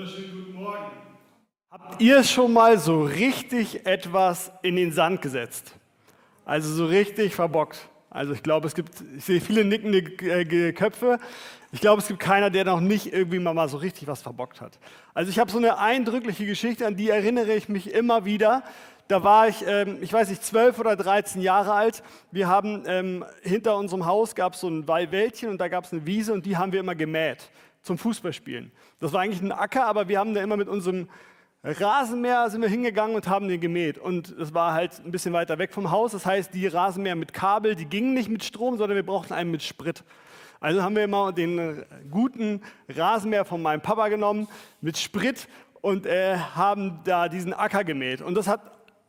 Wunderschönen guten Morgen. Habt ihr schon mal so richtig etwas in den Sand gesetzt? Also so richtig verbockt. Also ich glaube, es gibt, ich sehe viele nickende äh, Köpfe. Ich glaube, es gibt keiner, der noch nicht irgendwie mal so richtig was verbockt hat. Also ich habe so eine eindrückliche Geschichte, an die erinnere ich mich immer wieder. Da war ich, ähm, ich weiß nicht, zwölf oder dreizehn Jahre alt. Wir haben ähm, hinter unserem Haus gab es so ein Wäldchen und da gab es eine Wiese und die haben wir immer gemäht zum Fußballspielen. Das war eigentlich ein Acker, aber wir haben da immer mit unserem Rasenmäher sind wir hingegangen und haben den gemäht. Und es war halt ein bisschen weiter weg vom Haus. Das heißt, die Rasenmäher mit Kabel, die gingen nicht mit Strom, sondern wir brauchten einen mit Sprit. Also haben wir immer den guten Rasenmäher von meinem Papa genommen mit Sprit und äh, haben da diesen Acker gemäht. Und das hat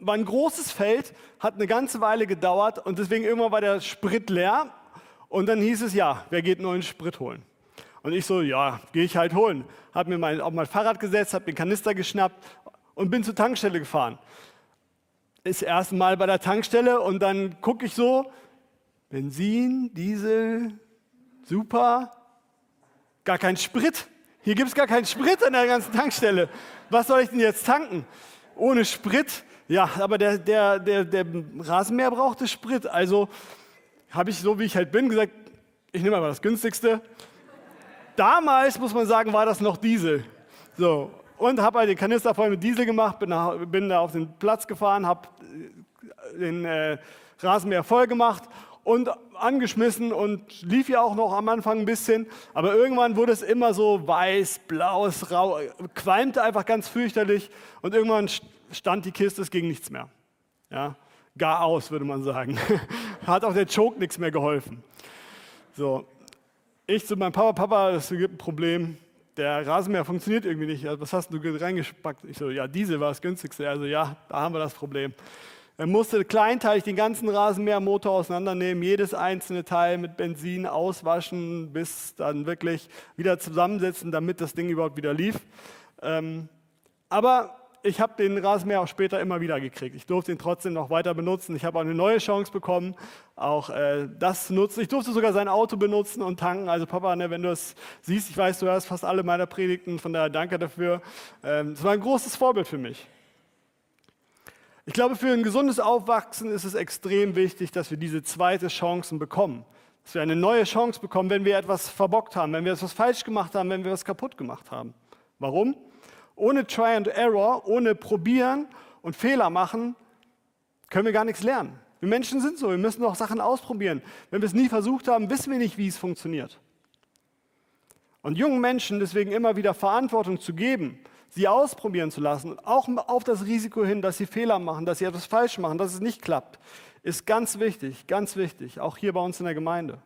war ein großes Feld, hat eine ganze Weile gedauert und deswegen irgendwann war der Sprit leer. Und dann hieß es, ja, wer geht neuen Sprit holen? Und ich so, ja, gehe ich halt holen. Habe mir mein, auf mein Fahrrad gesetzt, habe den Kanister geschnappt und bin zur Tankstelle gefahren. Das erste Mal bei der Tankstelle und dann gucke ich so, Benzin, Diesel, super, gar kein Sprit. Hier gibt es gar keinen Sprit an der ganzen Tankstelle. Was soll ich denn jetzt tanken? Ohne Sprit ja, aber der, der, der, der Rasenmäher brauchte Sprit. Also habe ich so, wie ich halt bin, gesagt, ich nehme aber das günstigste. Damals, muss man sagen, war das noch Diesel. So, und habe halt den Kanister voll mit Diesel gemacht, bin, nach, bin da auf den Platz gefahren, habe äh, den äh, Rasenmäher voll gemacht und angeschmissen und lief ja auch noch am Anfang ein bisschen. Aber irgendwann wurde es immer so weiß, blaues, rau, qualmte einfach ganz fürchterlich und irgendwann stand die Kiste, es ging nichts mehr. Ja, gar aus, würde man sagen. Hat auch der Choke nichts mehr geholfen. So, ich zu meinem Papa, Papa, es gibt ein Problem. Der Rasenmäher funktioniert irgendwie nicht. Was hast du reingespackt? Ich so, ja, Diesel war das günstigste. Also ja, da haben wir das Problem. Er musste kleinteilig den ganzen Rasenmähermotor auseinandernehmen, jedes einzelne Teil mit Benzin auswaschen, bis dann wirklich wieder zusammensetzen, damit das Ding überhaupt wieder lief. Ähm, aber ich habe den Rasenmäher auch später immer wieder gekriegt. Ich durfte ihn trotzdem noch weiter benutzen. Ich habe auch eine neue Chance bekommen, auch äh, das zu nutzen. Ich durfte sogar sein Auto benutzen und tanken. Also Papa, ne, wenn du es siehst, ich weiß, du hörst fast alle meiner Predigten, von daher danke dafür. Ähm, es ähm, war ein großes Vorbild für mich. Ich glaube, für ein gesundes Aufwachsen ist es extrem wichtig, dass wir diese zweite Chance bekommen. Dass wir eine neue Chance bekommen, wenn wir etwas verbockt haben, wenn wir etwas falsch gemacht haben, wenn wir etwas kaputt gemacht haben. Warum? Ohne Try and Error, ohne Probieren und Fehler machen, können wir gar nichts lernen. Wir Menschen sind so, wir müssen auch Sachen ausprobieren. Wenn wir es nie versucht haben, wissen wir nicht, wie es funktioniert. Und jungen Menschen deswegen immer wieder Verantwortung zu geben, sie ausprobieren zu lassen, auch auf das Risiko hin, dass sie Fehler machen, dass sie etwas falsch machen, dass es nicht klappt, ist ganz wichtig, ganz wichtig, auch hier bei uns in der Gemeinde.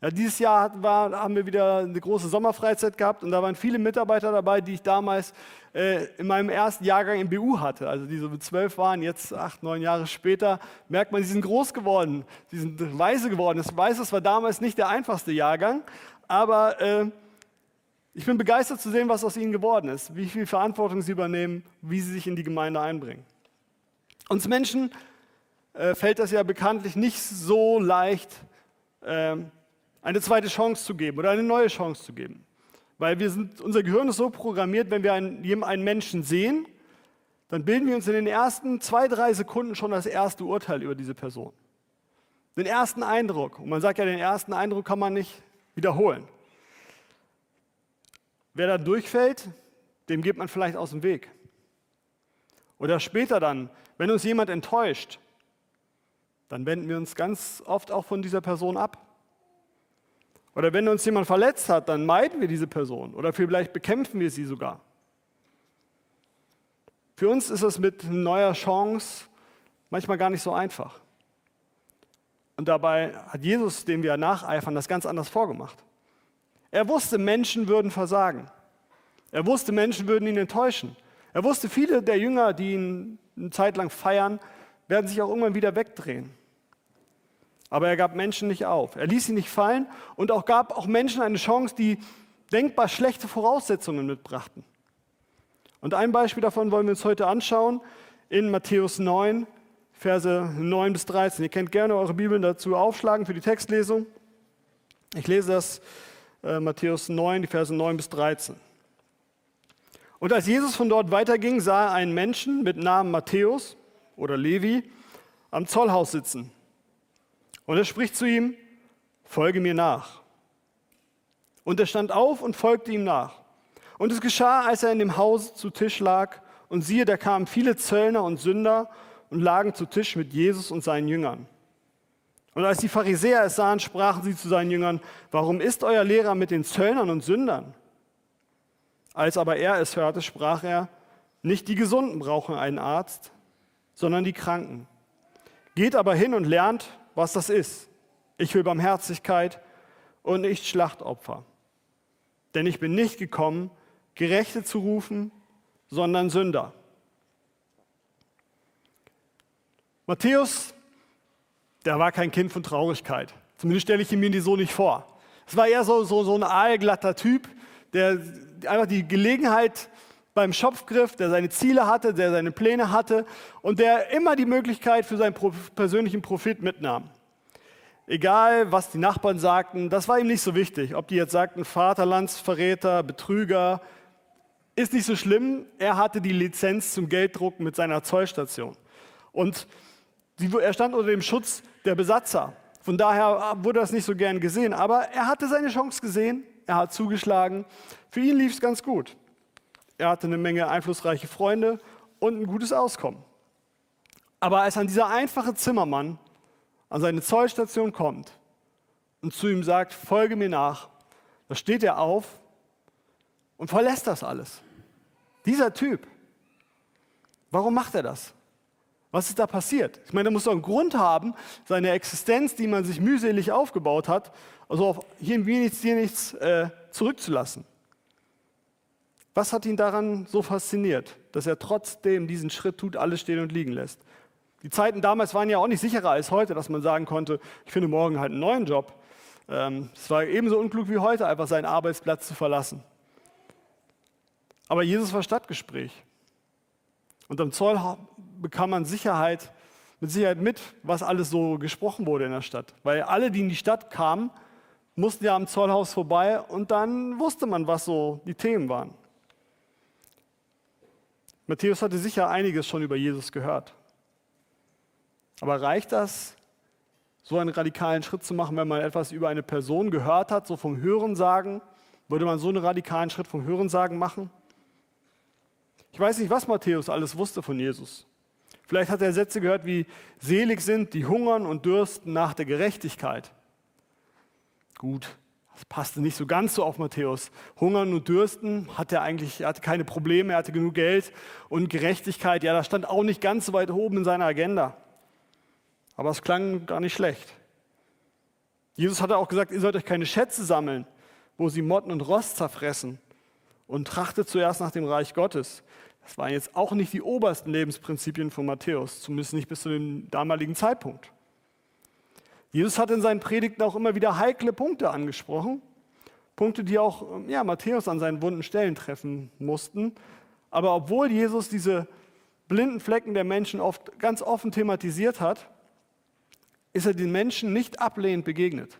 Ja, dieses Jahr war, haben wir wieder eine große Sommerfreizeit gehabt und da waren viele Mitarbeiter dabei, die ich damals äh, in meinem ersten Jahrgang im BU hatte. Also die so mit zwölf waren, jetzt acht, neun Jahre später, merkt man, sie sind groß geworden, sie sind weise geworden. Ich weiß, es war damals nicht der einfachste Jahrgang, aber äh, ich bin begeistert zu sehen, was aus ihnen geworden ist, wie viel Verantwortung sie übernehmen, wie sie sich in die Gemeinde einbringen. Uns Menschen äh, fällt das ja bekanntlich nicht so leicht, ähm, eine zweite Chance zu geben oder eine neue Chance zu geben. Weil wir sind, unser Gehirn ist so programmiert, wenn wir einen, einen Menschen sehen, dann bilden wir uns in den ersten zwei, drei Sekunden schon das erste Urteil über diese Person. Den ersten Eindruck. Und man sagt ja, den ersten Eindruck kann man nicht wiederholen. Wer da durchfällt, dem geht man vielleicht aus dem Weg. Oder später dann, wenn uns jemand enttäuscht, dann wenden wir uns ganz oft auch von dieser Person ab. Oder wenn uns jemand verletzt hat, dann meiden wir diese Person oder vielleicht bekämpfen wir sie sogar. Für uns ist es mit neuer Chance manchmal gar nicht so einfach. Und dabei hat Jesus, dem wir nacheifern, das ganz anders vorgemacht. Er wusste, Menschen würden versagen. Er wusste, Menschen würden ihn enttäuschen. Er wusste, viele der Jünger, die ihn eine Zeit lang feiern, werden sich auch irgendwann wieder wegdrehen. Aber er gab Menschen nicht auf. Er ließ sie nicht fallen und auch gab auch Menschen eine Chance, die denkbar schlechte Voraussetzungen mitbrachten. Und ein Beispiel davon wollen wir uns heute anschauen in Matthäus 9, Verse 9 bis 13. Ihr könnt gerne eure Bibeln dazu aufschlagen für die Textlesung. Ich lese das äh, Matthäus 9, die Verse 9 bis 13. Und als Jesus von dort weiterging, sah er einen Menschen mit Namen Matthäus oder Levi am Zollhaus sitzen. Und er spricht zu ihm, folge mir nach. Und er stand auf und folgte ihm nach. Und es geschah, als er in dem Haus zu Tisch lag, und siehe, da kamen viele Zöllner und Sünder und lagen zu Tisch mit Jesus und seinen Jüngern. Und als die Pharisäer es sahen, sprachen sie zu seinen Jüngern, warum ist euer Lehrer mit den Zöllnern und Sündern? Als aber er es hörte, sprach er, nicht die Gesunden brauchen einen Arzt, sondern die Kranken. Geht aber hin und lernt, was das ist. Ich will Barmherzigkeit und nicht Schlachtopfer. Denn ich bin nicht gekommen, Gerechte zu rufen, sondern Sünder. Matthäus, der war kein Kind von Traurigkeit. Zumindest stelle ich ihn mir so nicht vor. Es war eher so, so, so ein aalglatter Typ, der einfach die Gelegenheit beim Schopf griff, der seine Ziele hatte, der seine Pläne hatte und der immer die Möglichkeit für seinen persönlichen Profit mitnahm. Egal, was die Nachbarn sagten, das war ihm nicht so wichtig. Ob die jetzt sagten, Vaterlandsverräter, Betrüger, ist nicht so schlimm. Er hatte die Lizenz zum Gelddrucken mit seiner Zollstation. Und er stand unter dem Schutz der Besatzer. Von daher wurde das nicht so gern gesehen. Aber er hatte seine Chance gesehen. Er hat zugeschlagen. Für ihn lief es ganz gut. Er hatte eine Menge einflussreiche Freunde und ein gutes Auskommen. Aber als an dieser einfache Zimmermann an seine Zollstation kommt und zu ihm sagt, folge mir nach, da steht er auf und verlässt das alles. Dieser Typ, warum macht er das? Was ist da passiert? Ich meine, er muss doch einen Grund haben, seine Existenz, die man sich mühselig aufgebaut hat, also auf hier nichts, hier nichts äh, zurückzulassen. Was hat ihn daran so fasziniert, dass er trotzdem diesen Schritt tut, alles stehen und liegen lässt? Die Zeiten damals waren ja auch nicht sicherer als heute, dass man sagen konnte, ich finde morgen halt einen neuen Job. Ähm, es war ebenso unklug wie heute, einfach seinen Arbeitsplatz zu verlassen. Aber Jesus war Stadtgespräch. Und am Zoll bekam man Sicherheit, mit Sicherheit mit, was alles so gesprochen wurde in der Stadt. Weil alle, die in die Stadt kamen, mussten ja am Zollhaus vorbei und dann wusste man, was so die Themen waren. Matthäus hatte sicher einiges schon über Jesus gehört. Aber reicht das, so einen radikalen Schritt zu machen, wenn man etwas über eine Person gehört hat, so vom Hörensagen? Würde man so einen radikalen Schritt vom Hörensagen machen? Ich weiß nicht, was Matthäus alles wusste von Jesus. Vielleicht hat er Sätze gehört wie, selig sind, die hungern und dürsten nach der Gerechtigkeit. Gut, das passte nicht so ganz so auf Matthäus. Hungern und Dürsten hat er eigentlich, er hatte keine Probleme, er hatte genug Geld und Gerechtigkeit, ja, das stand auch nicht ganz so weit oben in seiner Agenda. Aber es klang gar nicht schlecht. Jesus hatte auch gesagt, ihr sollt euch keine Schätze sammeln, wo sie Motten und Rost zerfressen und trachtet zuerst nach dem Reich Gottes. Das waren jetzt auch nicht die obersten Lebensprinzipien von Matthäus, zumindest nicht bis zu dem damaligen Zeitpunkt. Jesus hat in seinen Predigten auch immer wieder heikle Punkte angesprochen. Punkte, die auch ja, Matthäus an seinen wunden Stellen treffen mussten. Aber obwohl Jesus diese blinden Flecken der Menschen oft ganz offen thematisiert hat, ist er den Menschen nicht ablehnend begegnet.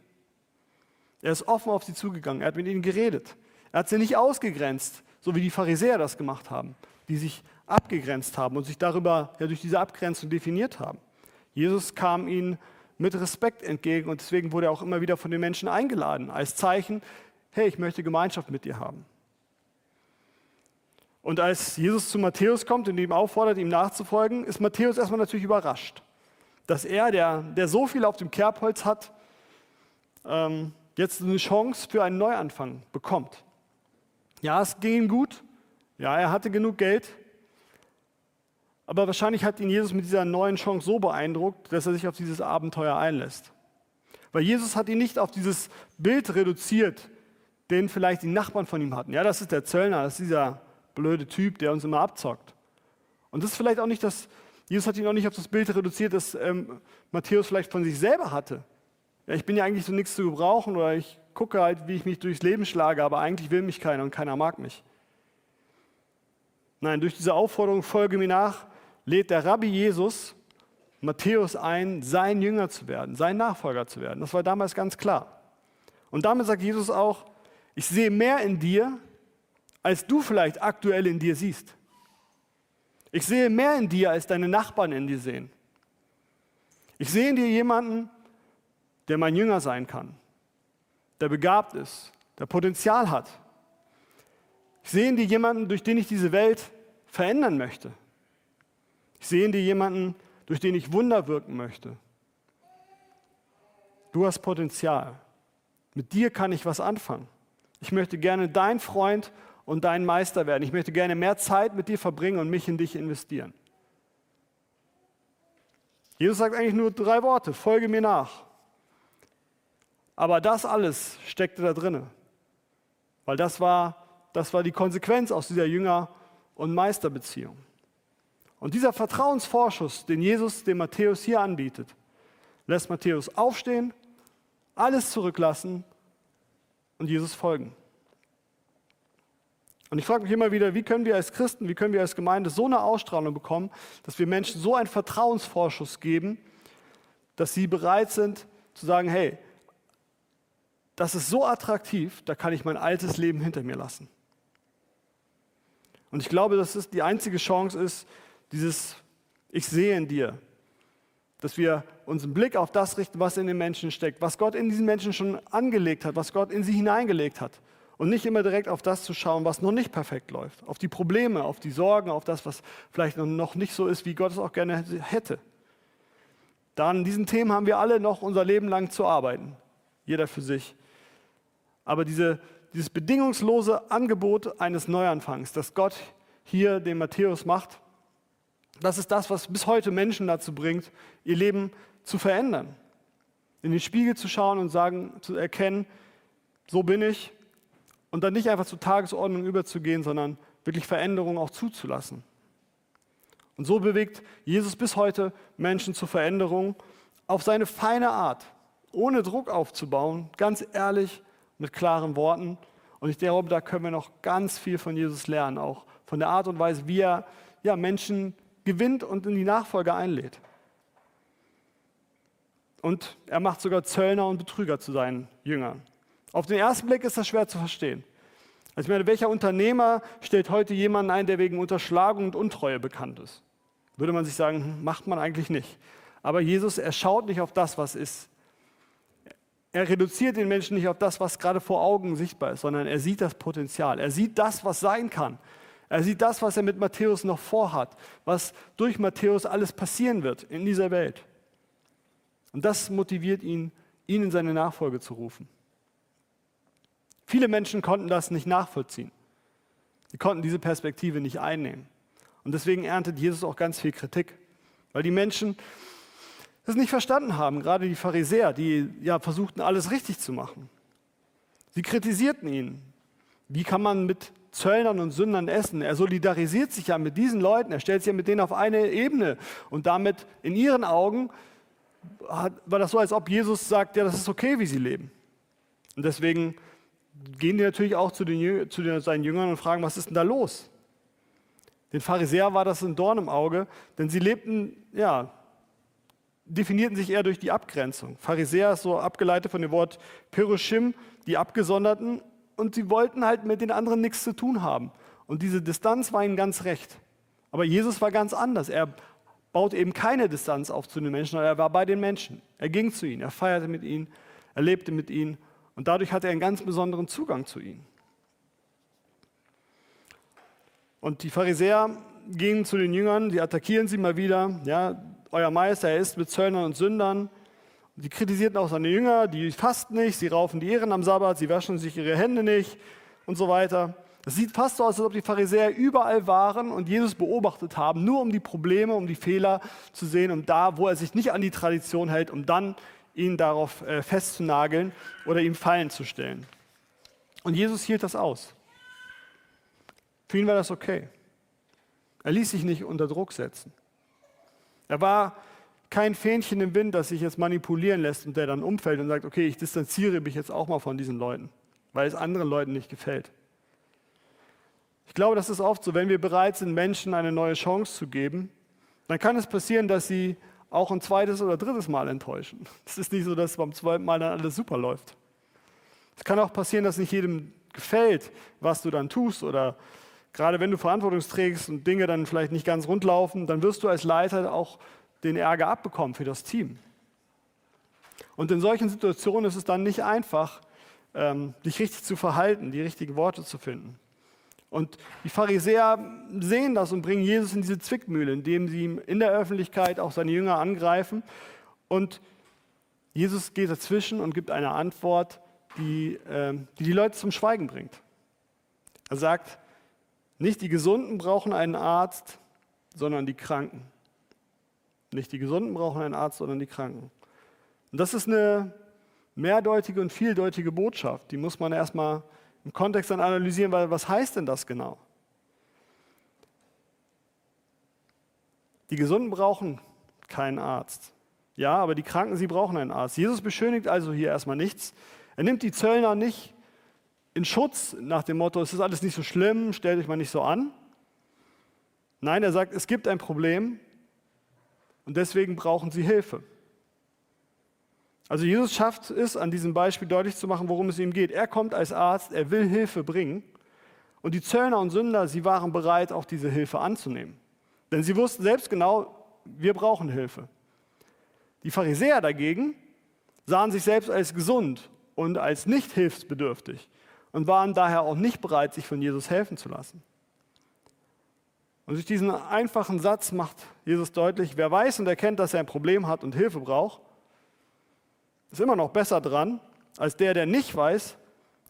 Er ist offen auf sie zugegangen, er hat mit ihnen geredet. Er hat sie nicht ausgegrenzt, so wie die Pharisäer das gemacht haben, die sich abgegrenzt haben und sich darüber ja, durch diese Abgrenzung definiert haben. Jesus kam ihnen mit Respekt entgegen und deswegen wurde er auch immer wieder von den Menschen eingeladen, als Zeichen, hey, ich möchte Gemeinschaft mit dir haben. Und als Jesus zu Matthäus kommt und ihm auffordert, ihm nachzufolgen, ist Matthäus erstmal natürlich überrascht, dass er, der, der so viel auf dem Kerbholz hat, ähm, jetzt eine Chance für einen Neuanfang bekommt. Ja, es ging ihm gut. Ja, er hatte genug Geld. Aber wahrscheinlich hat ihn Jesus mit dieser neuen Chance so beeindruckt, dass er sich auf dieses Abenteuer einlässt. Weil Jesus hat ihn nicht auf dieses Bild reduziert, den vielleicht die Nachbarn von ihm hatten. Ja, das ist der Zöllner, das ist dieser blöde Typ, der uns immer abzockt. Und das ist vielleicht auch nicht das, Jesus hat ihn auch nicht auf das Bild reduziert, das ähm, Matthäus vielleicht von sich selber hatte. Ja, ich bin ja eigentlich so nichts zu gebrauchen oder ich gucke halt, wie ich mich durchs Leben schlage, aber eigentlich will mich keiner und keiner mag mich. Nein, durch diese Aufforderung, folge mir nach, lädt der Rabbi Jesus Matthäus ein, sein Jünger zu werden, sein Nachfolger zu werden. Das war damals ganz klar. Und damit sagt Jesus auch, ich sehe mehr in dir, als du vielleicht aktuell in dir siehst. Ich sehe mehr in dir, als deine Nachbarn in dir sehen. Ich sehe in dir jemanden, der mein Jünger sein kann, der begabt ist, der Potenzial hat. Ich sehe in dir jemanden, durch den ich diese Welt verändern möchte. Ich sehe in dir jemanden, durch den ich Wunder wirken möchte. Du hast Potenzial. Mit dir kann ich was anfangen. Ich möchte gerne dein Freund und dein Meister werden. Ich möchte gerne mehr Zeit mit dir verbringen und mich in dich investieren. Jesus sagt eigentlich nur drei Worte, folge mir nach. Aber das alles steckte da drinne, weil das war, das war die Konsequenz aus dieser Jünger- und Meisterbeziehung. Und dieser Vertrauensvorschuss, den Jesus dem Matthäus hier anbietet, lässt Matthäus aufstehen, alles zurücklassen und Jesus folgen. Und ich frage mich immer wieder, wie können wir als Christen, wie können wir als Gemeinde so eine Ausstrahlung bekommen, dass wir Menschen so einen Vertrauensvorschuss geben, dass sie bereit sind zu sagen, hey, das ist so attraktiv, da kann ich mein altes Leben hinter mir lassen. Und ich glaube, dass es die einzige Chance ist, dieses Ich sehe in dir, dass wir unseren Blick auf das richten, was in den Menschen steckt, was Gott in diesen Menschen schon angelegt hat, was Gott in sie hineingelegt hat. Und nicht immer direkt auf das zu schauen, was noch nicht perfekt läuft, auf die Probleme, auf die Sorgen, auf das, was vielleicht noch nicht so ist, wie Gott es auch gerne hätte. Da an diesen Themen haben wir alle noch unser Leben lang zu arbeiten, jeder für sich. Aber diese, dieses bedingungslose Angebot eines Neuanfangs, das Gott hier dem Matthäus macht, das ist das, was bis heute Menschen dazu bringt, ihr Leben zu verändern. In den Spiegel zu schauen und sagen, zu erkennen, so bin ich, und dann nicht einfach zur Tagesordnung überzugehen, sondern wirklich Veränderungen auch zuzulassen. Und so bewegt Jesus bis heute Menschen zur Veränderung auf seine feine Art, ohne Druck aufzubauen, ganz ehrlich, mit klaren Worten. Und ich glaube, da können wir noch ganz viel von Jesus lernen, auch von der Art und Weise, wie er ja, Menschen gewinnt und in die Nachfolge einlädt. Und er macht sogar Zöllner und Betrüger zu seinen Jüngern. Auf den ersten Blick ist das schwer zu verstehen. Also ich meine, welcher Unternehmer stellt heute jemanden ein, der wegen Unterschlagung und Untreue bekannt ist? Würde man sich sagen, hm, macht man eigentlich nicht. Aber Jesus, er schaut nicht auf das, was ist. Er reduziert den Menschen nicht auf das, was gerade vor Augen sichtbar ist, sondern er sieht das Potenzial. Er sieht das, was sein kann. Er sieht das, was er mit Matthäus noch vorhat, was durch Matthäus alles passieren wird in dieser Welt. Und das motiviert ihn, ihn in seine Nachfolge zu rufen. Viele Menschen konnten das nicht nachvollziehen. Sie konnten diese Perspektive nicht einnehmen. Und deswegen erntet Jesus auch ganz viel Kritik, weil die Menschen das nicht verstanden haben, gerade die Pharisäer, die ja versuchten, alles richtig zu machen. Sie kritisierten ihn. Wie kann man mit Zöllnern und Sündern essen? Er solidarisiert sich ja mit diesen Leuten, er stellt sich ja mit denen auf eine Ebene. Und damit in ihren Augen war das so, als ob Jesus sagt, ja, das ist okay, wie sie leben. Und deswegen gehen die natürlich auch zu, den, zu den, seinen Jüngern und fragen, was ist denn da los? Den Pharisäer war das ein Dorn im Auge, denn sie lebten, ja, definierten sich eher durch die Abgrenzung. Pharisäer ist so abgeleitet von dem Wort Perushim, die Abgesonderten, und sie wollten halt mit den anderen nichts zu tun haben. Und diese Distanz war ihnen ganz recht. Aber Jesus war ganz anders. Er baut eben keine Distanz auf zu den Menschen, sondern er war bei den Menschen. Er ging zu ihnen, er feierte mit ihnen, er lebte mit ihnen und dadurch hat er einen ganz besonderen Zugang zu ihnen. Und die Pharisäer gehen zu den Jüngern, sie attackieren sie mal wieder. Ja, euer Meister, er ist mit Zöllnern und Sündern. Sie kritisierten auch seine Jünger, die fasten nicht, sie raufen die Ehren am Sabbat, sie waschen sich ihre Hände nicht und so weiter. Es sieht fast so aus, als ob die Pharisäer überall waren und Jesus beobachtet haben, nur um die Probleme, um die Fehler zu sehen und da, wo er sich nicht an die Tradition hält, um dann ihn darauf äh, festzunageln oder ihm Fallen zu stellen. Und Jesus hielt das aus. Für ihn war das okay. Er ließ sich nicht unter Druck setzen. Er war kein Fähnchen im Wind, das sich jetzt manipulieren lässt und der dann umfällt und sagt, okay, ich distanziere mich jetzt auch mal von diesen Leuten, weil es anderen Leuten nicht gefällt. Ich glaube, das ist oft so, wenn wir bereit sind, Menschen eine neue Chance zu geben, dann kann es passieren, dass sie auch ein zweites oder drittes Mal enttäuschen. Es ist nicht so, dass beim zweiten Mal dann alles super läuft. Es kann auch passieren, dass nicht jedem gefällt, was du dann tust oder gerade wenn du Verantwortung trägst und Dinge dann vielleicht nicht ganz rund laufen, dann wirst du als Leiter auch den Ärger abbekommen für das Team. Und in solchen Situationen ist es dann nicht einfach, ähm, dich richtig zu verhalten, die richtigen Worte zu finden. Und die Pharisäer sehen das und bringen Jesus in diese Zwickmühle, indem sie ihm in der Öffentlichkeit auch seine Jünger angreifen. Und Jesus geht dazwischen und gibt eine Antwort, die, äh, die die Leute zum Schweigen bringt. Er sagt, nicht die Gesunden brauchen einen Arzt, sondern die Kranken. Nicht die Gesunden brauchen einen Arzt, sondern die Kranken. Und das ist eine mehrdeutige und vieldeutige Botschaft. Die muss man erstmal im Kontext dann analysieren, weil was heißt denn das genau? Die Gesunden brauchen keinen Arzt. Ja, aber die Kranken, sie brauchen einen Arzt. Jesus beschönigt also hier erstmal nichts. Er nimmt die Zöllner nicht in Schutz nach dem Motto, es ist alles nicht so schlimm, stellt euch mal nicht so an. Nein, er sagt, es gibt ein Problem und deswegen brauchen sie Hilfe. Also Jesus schafft es, an diesem Beispiel deutlich zu machen, worum es ihm geht. Er kommt als Arzt, er will Hilfe bringen. Und die Zöllner und Sünder, sie waren bereit, auch diese Hilfe anzunehmen. Denn sie wussten selbst genau, wir brauchen Hilfe. Die Pharisäer dagegen sahen sich selbst als gesund und als nicht hilfsbedürftig und waren daher auch nicht bereit, sich von Jesus helfen zu lassen. Und durch diesen einfachen Satz macht Jesus deutlich, wer weiß und erkennt, dass er ein Problem hat und Hilfe braucht, ist immer noch besser dran als der, der nicht weiß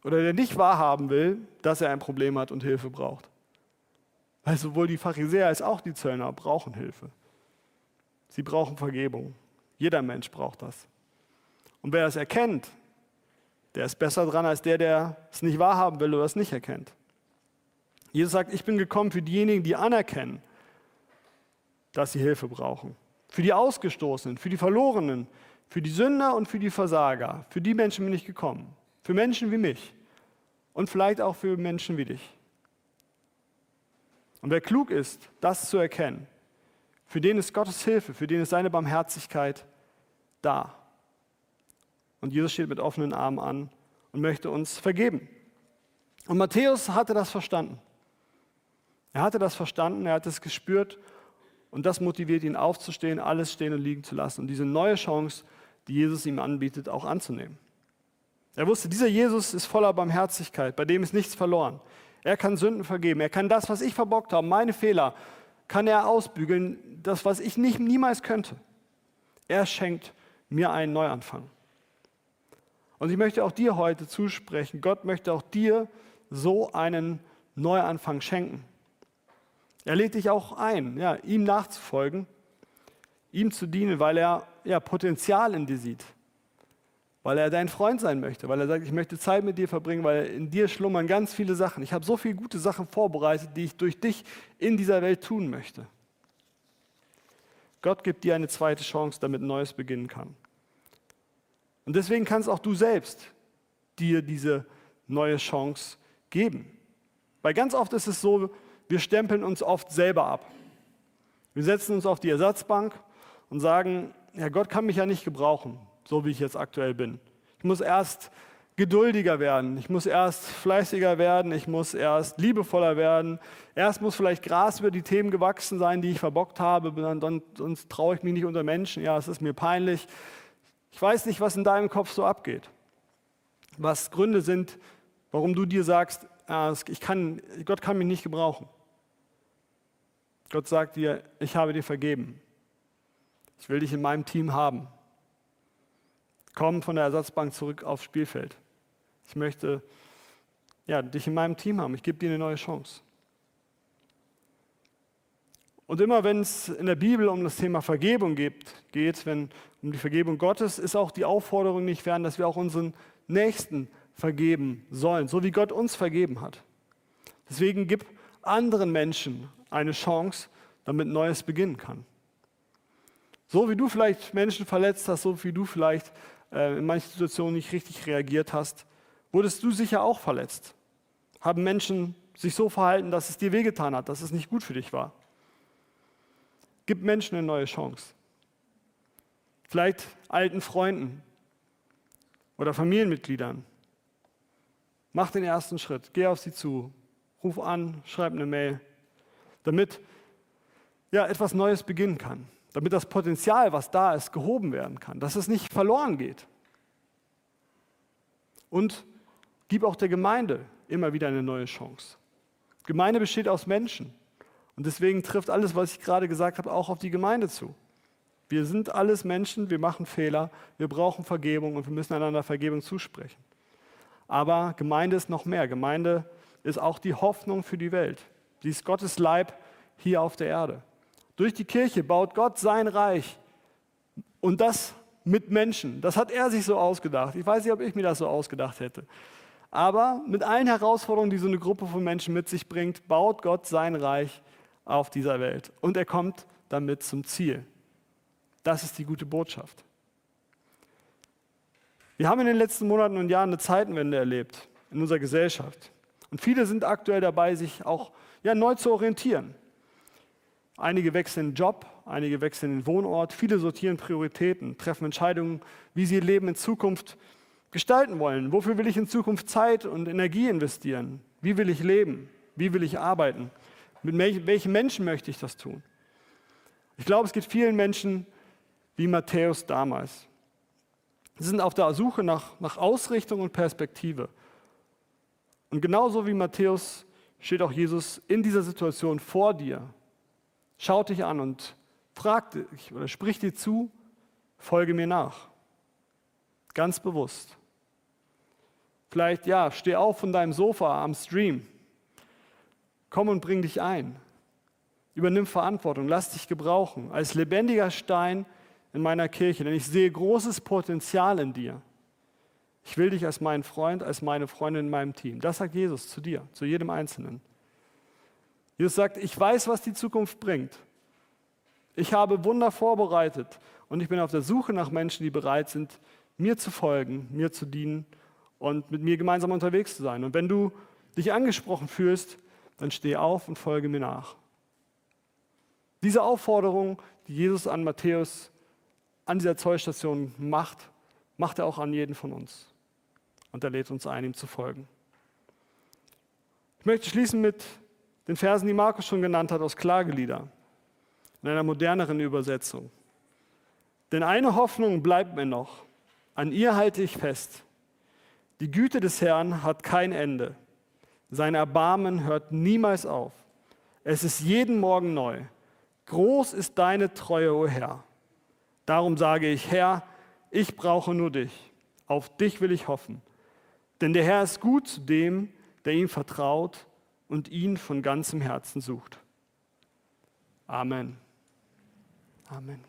oder der nicht wahrhaben will, dass er ein Problem hat und Hilfe braucht. Weil sowohl die Pharisäer als auch die Zöllner brauchen Hilfe. Sie brauchen Vergebung. Jeder Mensch braucht das. Und wer das erkennt, der ist besser dran als der, der es nicht wahrhaben will oder es nicht erkennt. Jesus sagt, ich bin gekommen für diejenigen, die anerkennen, dass sie Hilfe brauchen. Für die Ausgestoßenen, für die Verlorenen, für die Sünder und für die Versager. Für die Menschen bin ich gekommen. Für Menschen wie mich. Und vielleicht auch für Menschen wie dich. Und wer klug ist, das zu erkennen, für den ist Gottes Hilfe, für den ist seine Barmherzigkeit da. Und Jesus steht mit offenen Armen an und möchte uns vergeben. Und Matthäus hatte das verstanden. Er hatte das verstanden, er hat es gespürt und das motiviert ihn aufzustehen, alles stehen und liegen zu lassen und diese neue Chance die Jesus ihm anbietet, auch anzunehmen. Er wusste, dieser Jesus ist voller Barmherzigkeit, bei dem ist nichts verloren. Er kann Sünden vergeben, er kann das, was ich verbockt habe, meine Fehler, kann er ausbügeln, das, was ich nicht, niemals könnte. Er schenkt mir einen Neuanfang. Und ich möchte auch dir heute zusprechen, Gott möchte auch dir so einen Neuanfang schenken. Er lädt dich auch ein, ja, ihm nachzufolgen ihm zu dienen, weil er ja, Potenzial in dir sieht, weil er dein Freund sein möchte, weil er sagt, ich möchte Zeit mit dir verbringen, weil in dir schlummern ganz viele Sachen. Ich habe so viele gute Sachen vorbereitet, die ich durch dich in dieser Welt tun möchte. Gott gibt dir eine zweite Chance, damit Neues beginnen kann. Und deswegen kannst auch du selbst dir diese neue Chance geben. Weil ganz oft ist es so, wir stempeln uns oft selber ab. Wir setzen uns auf die Ersatzbank und sagen, ja, Gott kann mich ja nicht gebrauchen, so wie ich jetzt aktuell bin. Ich muss erst geduldiger werden, ich muss erst fleißiger werden, ich muss erst liebevoller werden. Erst muss vielleicht Gras über die Themen gewachsen sein, die ich verbockt habe, sonst traue ich mich nicht unter Menschen. Ja, es ist mir peinlich. Ich weiß nicht, was in deinem Kopf so abgeht. Was Gründe sind, warum du dir sagst, ich kann, Gott kann mich nicht gebrauchen. Gott sagt dir, ich habe dir vergeben. Ich will dich in meinem Team haben. Komm von der Ersatzbank zurück aufs Spielfeld. Ich möchte ja, dich in meinem Team haben. Ich gebe dir eine neue Chance. Und immer wenn es in der Bibel um das Thema Vergebung geht, geht, wenn um die Vergebung Gottes, ist auch die Aufforderung nicht fern, dass wir auch unseren Nächsten vergeben sollen, so wie Gott uns vergeben hat. Deswegen gib anderen Menschen eine Chance, damit Neues beginnen kann. So wie du vielleicht Menschen verletzt hast, so wie du vielleicht äh, in manchen Situationen nicht richtig reagiert hast, wurdest du sicher auch verletzt. Haben Menschen sich so verhalten, dass es dir wehgetan hat, dass es nicht gut für dich war. Gib Menschen eine neue Chance. Vielleicht alten Freunden oder Familienmitgliedern. Mach den ersten Schritt, geh auf sie zu, ruf an, schreib eine Mail, damit ja, etwas Neues beginnen kann, damit das Potenzial, was da ist, gehoben werden kann, dass es nicht verloren geht. Und gib auch der Gemeinde immer wieder eine neue Chance. Gemeinde besteht aus Menschen. Und deswegen trifft alles, was ich gerade gesagt habe, auch auf die Gemeinde zu. Wir sind alles Menschen, wir machen Fehler, wir brauchen Vergebung und wir müssen einander Vergebung zusprechen. Aber Gemeinde ist noch mehr. Gemeinde ist auch die Hoffnung für die Welt. Sie ist Gottes Leib hier auf der Erde. Durch die Kirche baut Gott sein Reich und das mit Menschen. Das hat er sich so ausgedacht. Ich weiß nicht, ob ich mir das so ausgedacht hätte. Aber mit allen Herausforderungen, die so eine Gruppe von Menschen mit sich bringt, baut Gott sein Reich auf dieser Welt. Und er kommt damit zum Ziel. Das ist die gute Botschaft. Wir haben in den letzten Monaten und Jahren eine Zeitenwende erlebt in unserer Gesellschaft. Und viele sind aktuell dabei, sich auch ja, neu zu orientieren. Einige wechseln den Job, einige wechseln den Wohnort, viele sortieren Prioritäten, treffen Entscheidungen, wie sie ihr Leben in Zukunft gestalten wollen. Wofür will ich in Zukunft Zeit und Energie investieren? Wie will ich leben? Wie will ich arbeiten? Mit welchen Menschen möchte ich das tun? Ich glaube, es geht vielen Menschen wie Matthäus damals. Sie sind auf der Suche nach, nach Ausrichtung und Perspektive. Und genauso wie Matthäus steht auch Jesus in dieser Situation vor dir schaut dich an und fragt dich oder spricht dir zu, folge mir nach. Ganz bewusst. Vielleicht, ja, steh auf von deinem Sofa am Stream. Komm und bring dich ein. Übernimm Verantwortung, lass dich gebrauchen als lebendiger Stein in meiner Kirche, denn ich sehe großes Potenzial in dir. Ich will dich als meinen Freund, als meine Freundin in meinem Team. Das sagt Jesus zu dir, zu jedem Einzelnen. Jesus sagt, ich weiß, was die Zukunft bringt. Ich habe Wunder vorbereitet und ich bin auf der Suche nach Menschen, die bereit sind, mir zu folgen, mir zu dienen und mit mir gemeinsam unterwegs zu sein. Und wenn du dich angesprochen fühlst, dann steh auf und folge mir nach. Diese Aufforderung, die Jesus an Matthäus an dieser Zollstation macht, macht er auch an jeden von uns. Und er lädt uns ein, ihm zu folgen. Ich möchte schließen mit den Versen, die Markus schon genannt hat, aus Klagelieder, in einer moderneren Übersetzung. Denn eine Hoffnung bleibt mir noch, an ihr halte ich fest. Die Güte des Herrn hat kein Ende. Sein Erbarmen hört niemals auf. Es ist jeden Morgen neu. Groß ist deine Treue, o oh Herr. Darum sage ich, Herr, ich brauche nur dich. Auf dich will ich hoffen. Denn der Herr ist gut zu dem, der ihm vertraut und ihn von ganzem Herzen sucht. Amen. Amen.